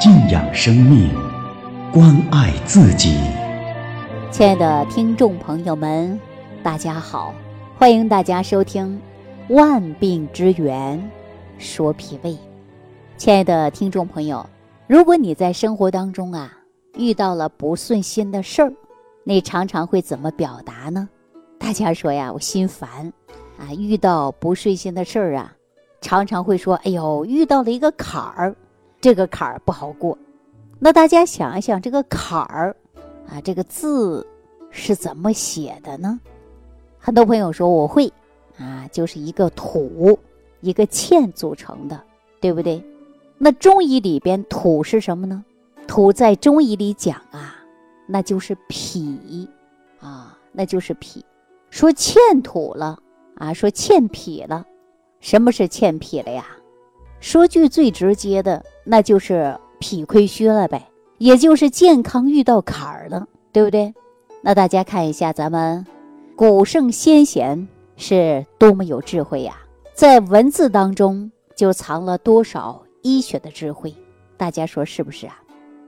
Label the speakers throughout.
Speaker 1: 敬仰生命，关爱自己。
Speaker 2: 亲爱的听众朋友们，大家好，欢迎大家收听《万病之源说脾胃》。亲爱的听众朋友，如果你在生活当中啊遇到了不顺心的事儿，你常常会怎么表达呢？大家说呀，我心烦啊！遇到不顺心的事儿啊，常常会说：“哎呦，遇到了一个坎儿，这个坎儿不好过。”那大家想一想，这个坎儿啊，这个字是怎么写的呢？很多朋友说我会啊，就是一个土一个欠组成的，对不对？那中医里边土是什么呢？土在中医里讲啊，那就是脾啊，那就是脾。说欠土了啊，说欠脾了，什么是欠脾了呀？说句最直接的，那就是脾亏虚了呗，也就是健康遇到坎儿了，对不对？那大家看一下，咱们古圣先贤是多么有智慧呀，在文字当中就藏了多少医学的智慧，大家说是不是啊？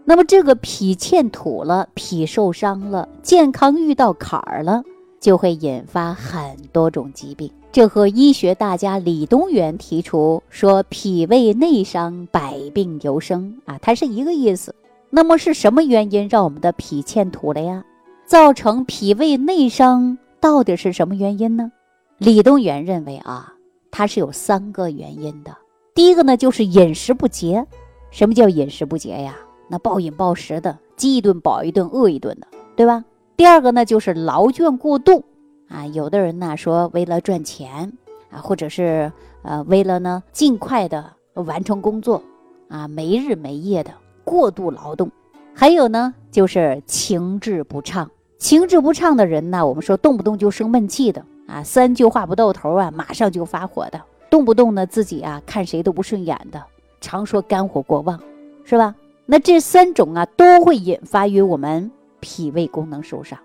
Speaker 2: 那么这个脾欠土了，脾受伤了，健康遇到坎儿了。就会引发很多种疾病，这和医学大家李东垣提出说脾胃内伤，百病由生啊，它是一个意思。那么是什么原因让我们的脾欠土了呀？造成脾胃内伤到底是什么原因呢？李东垣认为啊，它是有三个原因的。第一个呢，就是饮食不节。什么叫饮食不节呀？那暴饮暴食的，饥一顿饱一顿，饿一顿的，对吧？第二个呢，就是劳倦过度，啊，有的人呢说为了赚钱，啊，或者是呃为了呢尽快的完成工作，啊，没日没夜的过度劳动。还有呢，就是情志不畅，情志不畅的人呢，我们说动不动就生闷气的，啊，三句话不到头啊，马上就发火的，动不动呢自己啊看谁都不顺眼的，常说肝火过旺，是吧？那这三种啊都会引发于我们。脾胃功能受伤，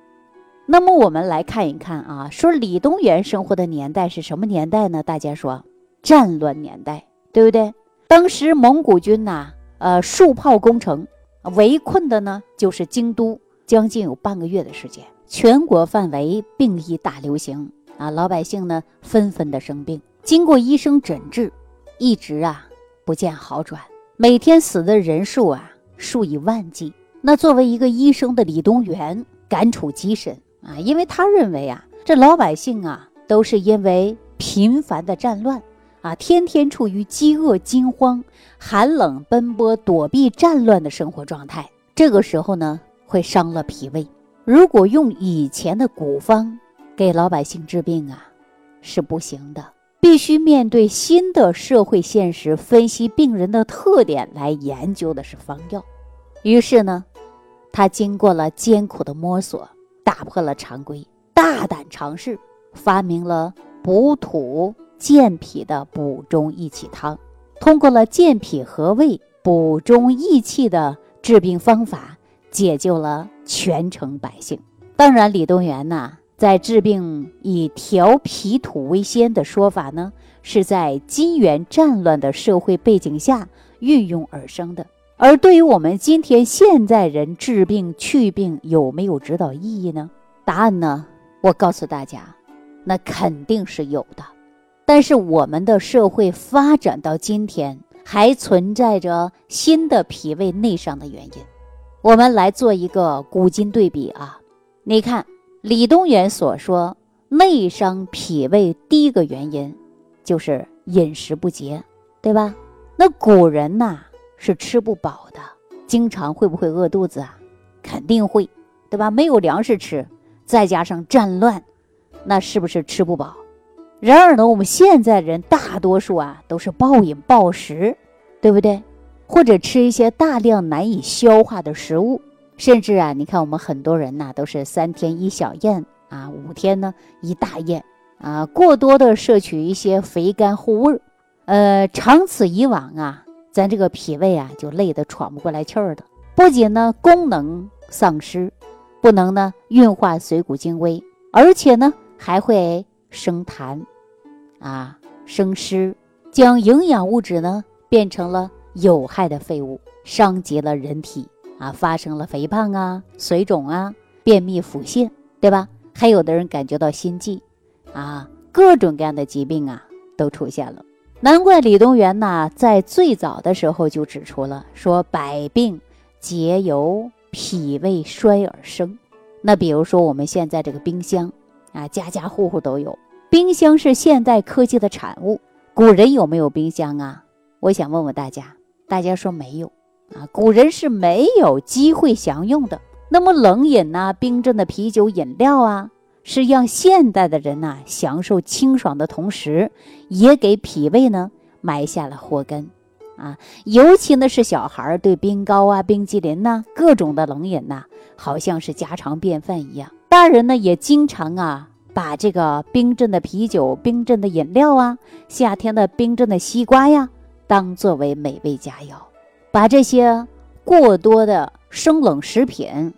Speaker 2: 那么我们来看一看啊，说李东垣生活的年代是什么年代呢？大家说战乱年代，对不对？当时蒙古军呐，呃，数炮攻城，围困的呢就是京都，将近有半个月的时间，全国范围病疫大流行啊，老百姓呢纷纷的生病，经过医生诊治，一直啊不见好转，每天死的人数啊数以万计。那作为一个医生的李东垣感触极深啊，因为他认为啊，这老百姓啊都是因为频繁的战乱啊，天天处于饥饿、惊慌、寒冷、奔波、躲避战乱的生活状态，这个时候呢会伤了脾胃。如果用以前的古方给老百姓治病啊，是不行的，必须面对新的社会现实，分析病人的特点来研究的是方药。于是呢。他经过了艰苦的摸索，打破了常规，大胆尝试，发明了补土健脾的补中益气汤。通过了健脾和胃、补中益气的治病方法，解救了全城百姓。当然，李东垣呐，在治病以调脾土为先的说法呢，是在金元战乱的社会背景下运用而生的。而对于我们今天现在人治病去病有没有指导意义呢？答案呢？我告诉大家，那肯定是有的。但是我们的社会发展到今天，还存在着新的脾胃内伤的原因。我们来做一个古今对比啊！你看李东垣所说内伤脾胃第一个原因就是饮食不节，对吧？那古人呐。是吃不饱的，经常会不会饿肚子啊？肯定会，对吧？没有粮食吃，再加上战乱，那是不是吃不饱？然而呢，我们现在人大多数啊都是暴饮暴食，对不对？或者吃一些大量难以消化的食物，甚至啊，你看我们很多人呐都是三天一小宴啊，五天呢一大宴啊，过多的摄取一些肥甘厚味儿呃，长此以往啊。咱这个脾胃啊，就累得喘不过来气儿的，不仅呢功能丧失，不能呢运化水谷精微，而且呢还会生痰，啊生湿，将营养物质呢变成了有害的废物，伤及了人体啊，发生了肥胖啊、水肿啊、便秘、腹泻，对吧？还有的人感觉到心悸，啊，各种各样的疾病啊都出现了。难怪李东垣呢，在最早的时候就指出了，说百病皆由脾胃衰而生。那比如说我们现在这个冰箱啊，家家户户都有。冰箱是现代科技的产物，古人有没有冰箱啊？我想问问大家，大家说没有啊？古人是没有机会享用的。那么冷饮呐，冰镇的啤酒、饮料啊，是让现代的人呐享受清爽的同时，也给脾胃呢埋下了祸根啊。尤其呢是小孩儿对冰糕啊、冰激凌呐、各种的冷饮呐，好像是家常便饭一样。大人呢也经常啊。把这个冰镇的啤酒、冰镇的饮料啊，夏天的冰镇的西瓜呀，当作为美味佳肴，把这些过多的生冷食品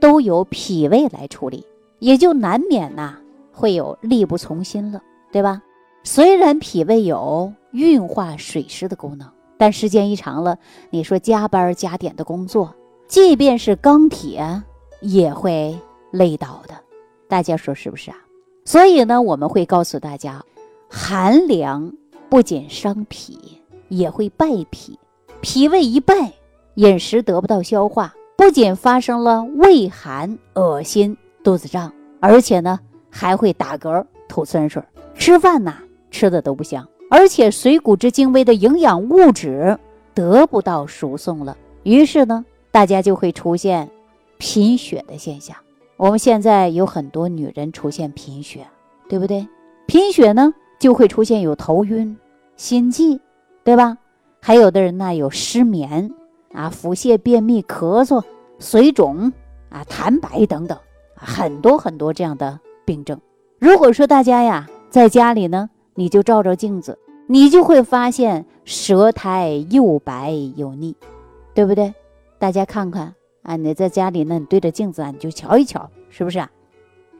Speaker 2: 都由脾胃来处理，也就难免呐会有力不从心了，对吧？虽然脾胃有运化水湿的功能，但时间一长了，你说加班加点的工作，即便是钢铁也会累倒的，大家说是不是啊？所以呢，我们会告诉大家，寒凉不仅伤脾，也会败脾。脾胃一败，饮食得不到消化，不仅发生了胃寒、恶心、肚子胀，而且呢还会打嗝、吐酸水，吃饭呐吃的都不香，而且水谷之精微的营养物质得不到输送了，于是呢，大家就会出现贫血的现象。我们现在有很多女人出现贫血，对不对？贫血呢，就会出现有头晕、心悸，对吧？还有的人呢有失眠啊、腹泻、便秘、咳嗽、水肿啊、痰白等等，很多很多这样的病症。如果说大家呀在家里呢，你就照照镜子，你就会发现舌苔又白又腻，对不对？大家看看。啊，你在家里呢，你对着镜子啊，你就瞧一瞧，是不是啊？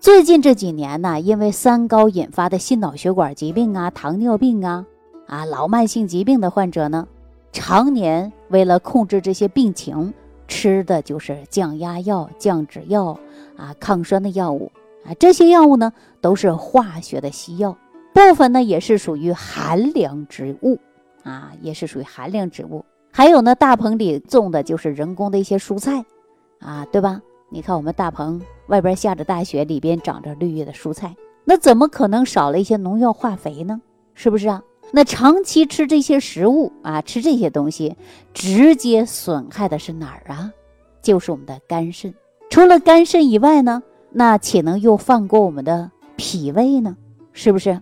Speaker 2: 最近这几年呢，因为三高引发的心脑血管疾病啊、糖尿病啊、啊老慢性疾病的患者呢，常年为了控制这些病情，吃的就是降压药、降脂药啊、抗酸的药物啊。这些药物呢，都是化学的西药，部分呢也是属于寒凉植物啊，也是属于寒凉植物。还有呢，大棚里种的就是人工的一些蔬菜。啊，对吧？你看我们大棚外边下着大雪，里边长着绿叶的蔬菜，那怎么可能少了一些农药化肥呢？是不是啊？那长期吃这些食物啊，吃这些东西，直接损害的是哪儿啊？就是我们的肝肾。除了肝肾以外呢，那岂能又放过我们的脾胃呢？是不是？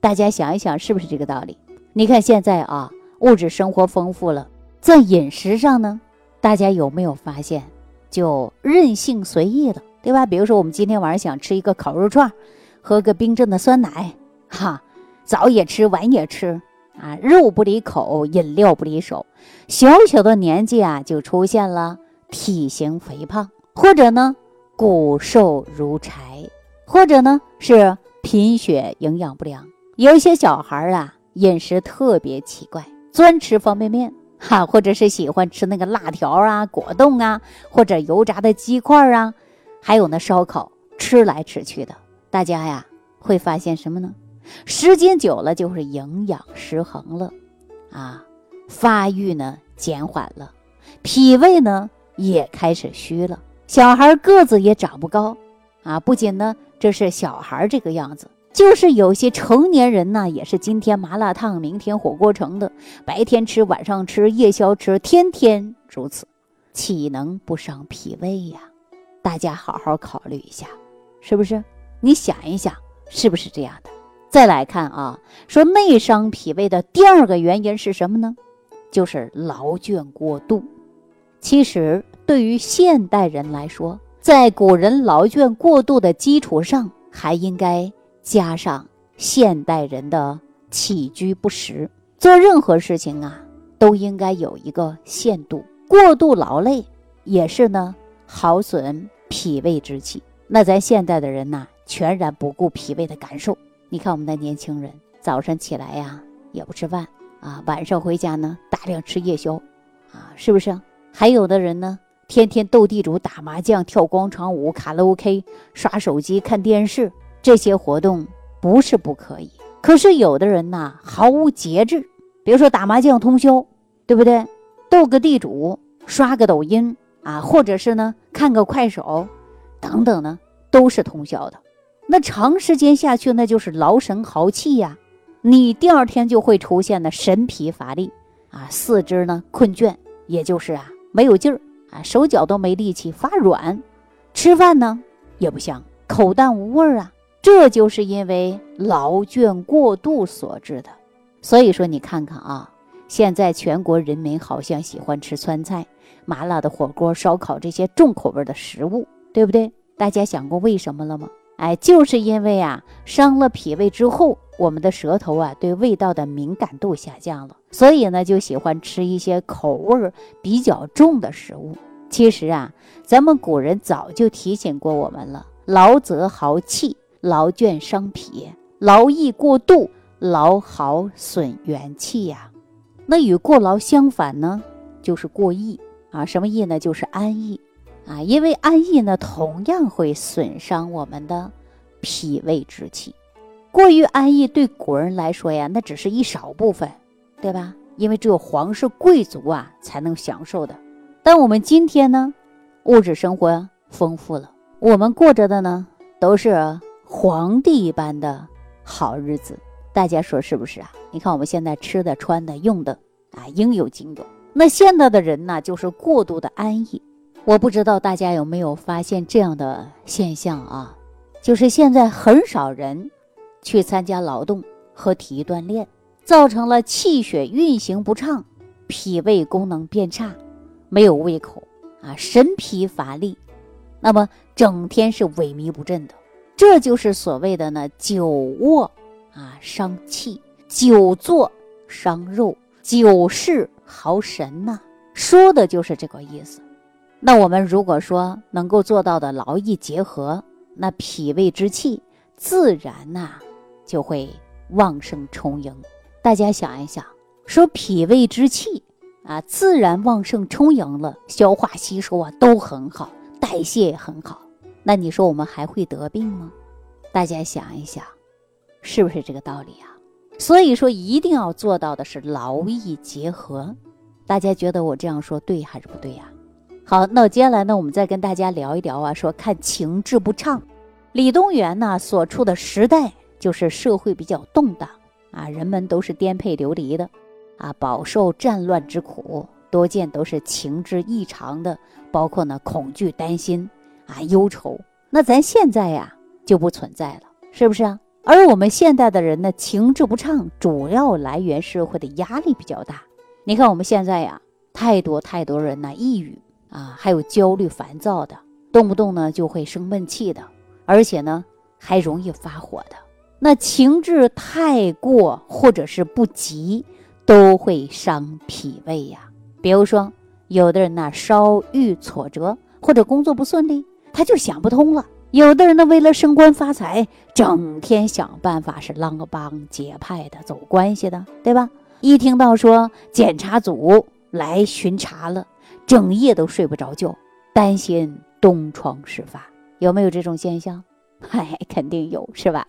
Speaker 2: 大家想一想，是不是这个道理？你看现在啊，物质生活丰富了，在饮食上呢，大家有没有发现？就任性随意了，对吧？比如说，我们今天晚上想吃一个烤肉串，喝个冰镇的酸奶，哈，早也吃，晚也吃，啊，肉不离口，饮料不离手，小小的年纪啊，就出现了体型肥胖，或者呢骨瘦如柴，或者呢是贫血营养不良。有一些小孩啊，饮食特别奇怪，专吃方便面。哈，或者是喜欢吃那个辣条啊、果冻啊，或者油炸的鸡块啊，还有那烧烤，吃来吃去的，大家呀会发现什么呢？时间久了就是营养失衡了，啊，发育呢减缓了，脾胃呢也开始虚了，小孩个子也长不高，啊，不仅呢这是小孩这个样子。就是有些成年人呢，也是今天麻辣烫，明天火锅城的，白天吃，晚上吃，夜宵吃，天天如此，岂能不伤脾胃呀？大家好好考虑一下，是不是？你想一想，是不是这样的？再来看啊，说内伤脾胃的第二个原因是什么呢？就是劳倦过度。其实对于现代人来说，在古人劳倦过度的基础上，还应该。加上现代人的起居不食，做任何事情啊，都应该有一个限度。过度劳累也是呢，耗损脾胃之气。那咱现代的人呢，全然不顾脾胃的感受。你看我们的年轻人，早上起来呀，也不吃饭啊，晚上回家呢，大量吃夜宵，啊，是不是？还有的人呢，天天斗地主、打麻将、跳广场舞、卡拉 OK、刷手机、看电视，这些活动不是不可以。可是有的人呐，毫无节制，比如说打麻将通宵，对不对？斗个地主，刷个抖音啊，或者是呢看个快手，等等呢，都是通宵的。那长时间下去，那就是劳神耗气呀。你第二天就会出现呢神疲乏力啊，四肢呢困倦，也就是啊没有劲儿啊，手脚都没力气，发软，吃饭呢也不香，口淡无味儿啊。这就是因为劳倦过度所致的。所以说，你看看啊，现在全国人民好像喜欢吃川菜、麻辣的火锅、烧烤这些重口味的食物，对不对？大家想过为什么了吗？哎，就是因为啊，伤了脾胃之后，我们的舌头啊对味道的敏感度下降了，所以呢就喜欢吃一些口味比较重的食物。其实啊，咱们古人早就提醒过我们了：劳则耗气，劳倦伤脾，劳逸过度，劳耗损元气呀。那与过劳相反呢，就是过逸啊。什么逸呢？就是安逸。啊，因为安逸呢，同样会损伤我们的脾胃之气。过于安逸对古人来说呀，那只是一少部分，对吧？因为只有皇室贵族啊才能享受的。但我们今天呢，物质生活丰富了，我们过着的呢都是皇帝一般的好日子。大家说是不是啊？你看我们现在吃的、穿的、用的啊，应有尽有。那现在的人呢，就是过度的安逸。我不知道大家有没有发现这样的现象啊？就是现在很少人去参加劳动和体育锻炼，造成了气血运行不畅，脾胃功能变差，没有胃口啊，神疲乏力，那么整天是萎靡不振的。这就是所谓的呢，久卧啊伤气，久坐伤肉，久视耗神呐，说的就是这个意思。那我们如果说能够做到的劳逸结合，那脾胃之气自然呐就会旺盛充盈。大家想一想，说脾胃之气啊自然旺盛充盈了，消化吸收啊都很好，代谢也很好。那你说我们还会得病吗？大家想一想，是不是这个道理啊？所以说一定要做到的是劳逸结合。大家觉得我这样说对还是不对呀？好，那接下来呢，我们再跟大家聊一聊啊，说看情志不畅。李东垣呢所处的时代就是社会比较动荡啊，人们都是颠沛流离的啊，饱受战乱之苦，多见都是情志异常的，包括呢恐惧、担心啊、忧愁。那咱现在呀就不存在了，是不是啊？而我们现代的人呢，情志不畅，主要来源社会的压力比较大。你看我们现在呀，太多太多人呢抑郁。啊，还有焦虑、烦躁的，动不动呢就会生闷气的，而且呢还容易发火的。那情志太过或者是不及，都会伤脾胃呀。比如说，有的人呢稍遇挫折或者工作不顺利，他就想不通了；有的人呢为了升官发财，整天想办法是啷个帮结派的、走关系的，对吧？一听到说检查组来巡查了。整夜都睡不着觉，担心东窗事发，有没有这种现象？嗨，肯定有，是吧？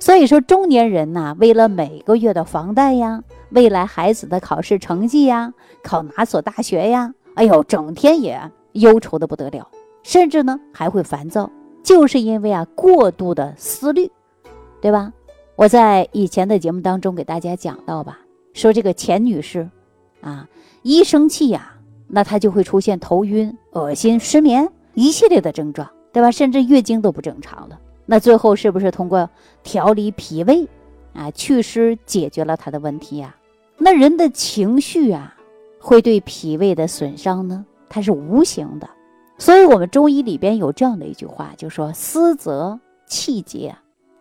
Speaker 2: 所以说，中年人呐，为了每个月的房贷呀，未来孩子的考试成绩呀，考哪所大学呀，哎呦，整天也忧愁的不得了，甚至呢还会烦躁，就是因为啊过度的思虑，对吧？我在以前的节目当中给大家讲到吧，说这个钱女士，啊，一生气呀。那她就会出现头晕、恶心、失眠一系列的症状，对吧？甚至月经都不正常了。那最后是不是通过调理脾胃啊祛湿解决了她的问题呀？那人的情绪啊，会对脾胃的损伤呢？它是无形的。所以我们中医里边有这样的一句话，就说思则气结，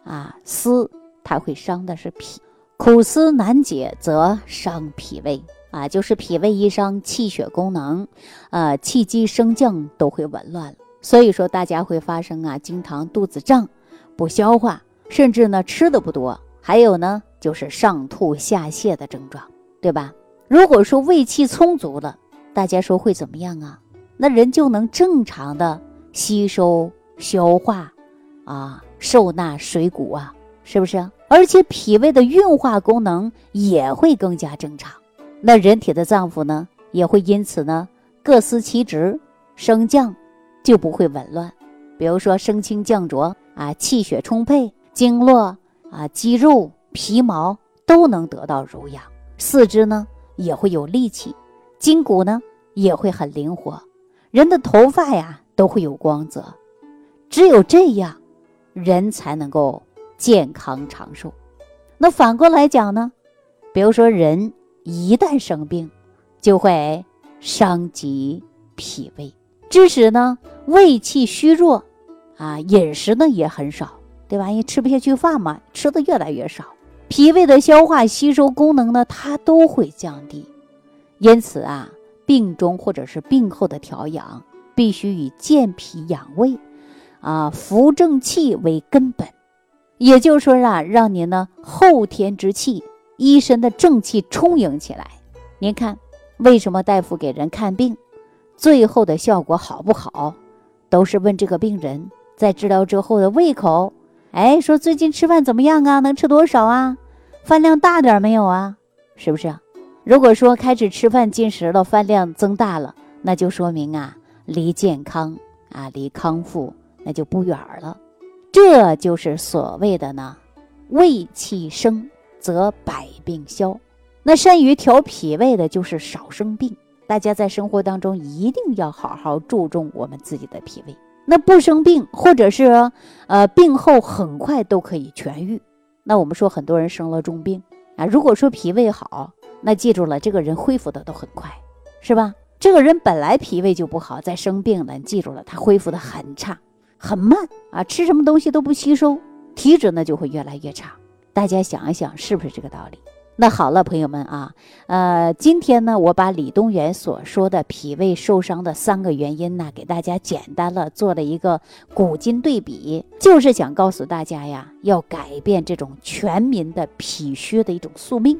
Speaker 2: 啊思它会伤的是脾，苦思难解则伤脾胃。啊，就是脾胃一伤，气血功能，呃，气机升降都会紊乱所以说，大家会发生啊，经常肚子胀、不消化，甚至呢吃的不多，还有呢就是上吐下泻的症状，对吧？如果说胃气充足了，大家说会怎么样啊？那人就能正常的吸收、消化，啊，受纳水谷啊，是不是？而且脾胃的运化功能也会更加正常。那人体的脏腑呢，也会因此呢各司其职，升降就不会紊乱。比如说升清降浊啊，气血充沛，经络啊、肌肉、皮毛都能得到濡养，四肢呢也会有力气，筋骨呢也会很灵活。人的头发呀都会有光泽，只有这样，人才能够健康长寿。那反过来讲呢，比如说人一旦生病，就会伤及脾胃，致使呢胃气虚弱，啊，饮食呢也很少，对吧？因为吃不下去饭嘛，吃的越来越少，脾胃的消化吸收功能呢，它都会降低，因此啊。病中或者是病后的调养，必须以健脾养胃，啊，扶正气为根本。也就是说啊，让您呢后天之气、一身的正气充盈起来。您看，为什么大夫给人看病，最后的效果好不好，都是问这个病人在治疗之后的胃口。哎，说最近吃饭怎么样啊？能吃多少啊？饭量大点没有啊？是不是？如果说开始吃饭进食了，饭量增大了，那就说明啊，离健康啊，离康复那就不远了。这就是所谓的呢，胃气生则百病消。那善于调脾胃的，就是少生病。大家在生活当中一定要好好注重我们自己的脾胃。那不生病，或者是呃病后很快都可以痊愈。那我们说很多人生了重病啊，如果说脾胃好。那记住了，这个人恢复的都很快，是吧？这个人本来脾胃就不好，再生病了，记住了，他恢复的很差，很慢啊，吃什么东西都不吸收，体质呢就会越来越差。大家想一想，是不是这个道理？那好了，朋友们啊，呃，今天呢，我把李东垣所说的脾胃受伤的三个原因呢，给大家简单了做了一个古今对比，就是想告诉大家呀，要改变这种全民的脾虚的一种宿命。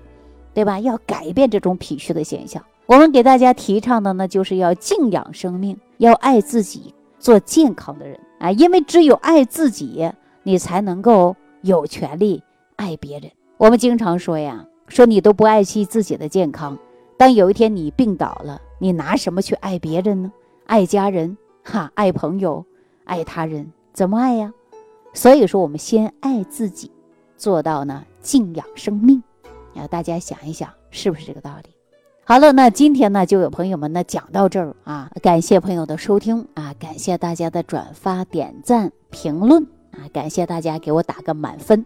Speaker 2: 对吧？要改变这种脾虚的现象。我们给大家提倡的呢，就是要静养生命，要爱自己，做健康的人啊！因为只有爱自己，你才能够有权利爱别人。我们经常说呀，说你都不爱惜自己的健康，当有一天你病倒了，你拿什么去爱别人呢？爱家人，哈，爱朋友，爱他人，怎么爱呀？所以说，我们先爱自己，做到呢静养生命。啊大家想一想，是不是这个道理？好了，那今天呢，就有朋友们呢讲到这儿啊，感谢朋友的收听啊，感谢大家的转发、点赞、评论啊，感谢大家给我打个满分。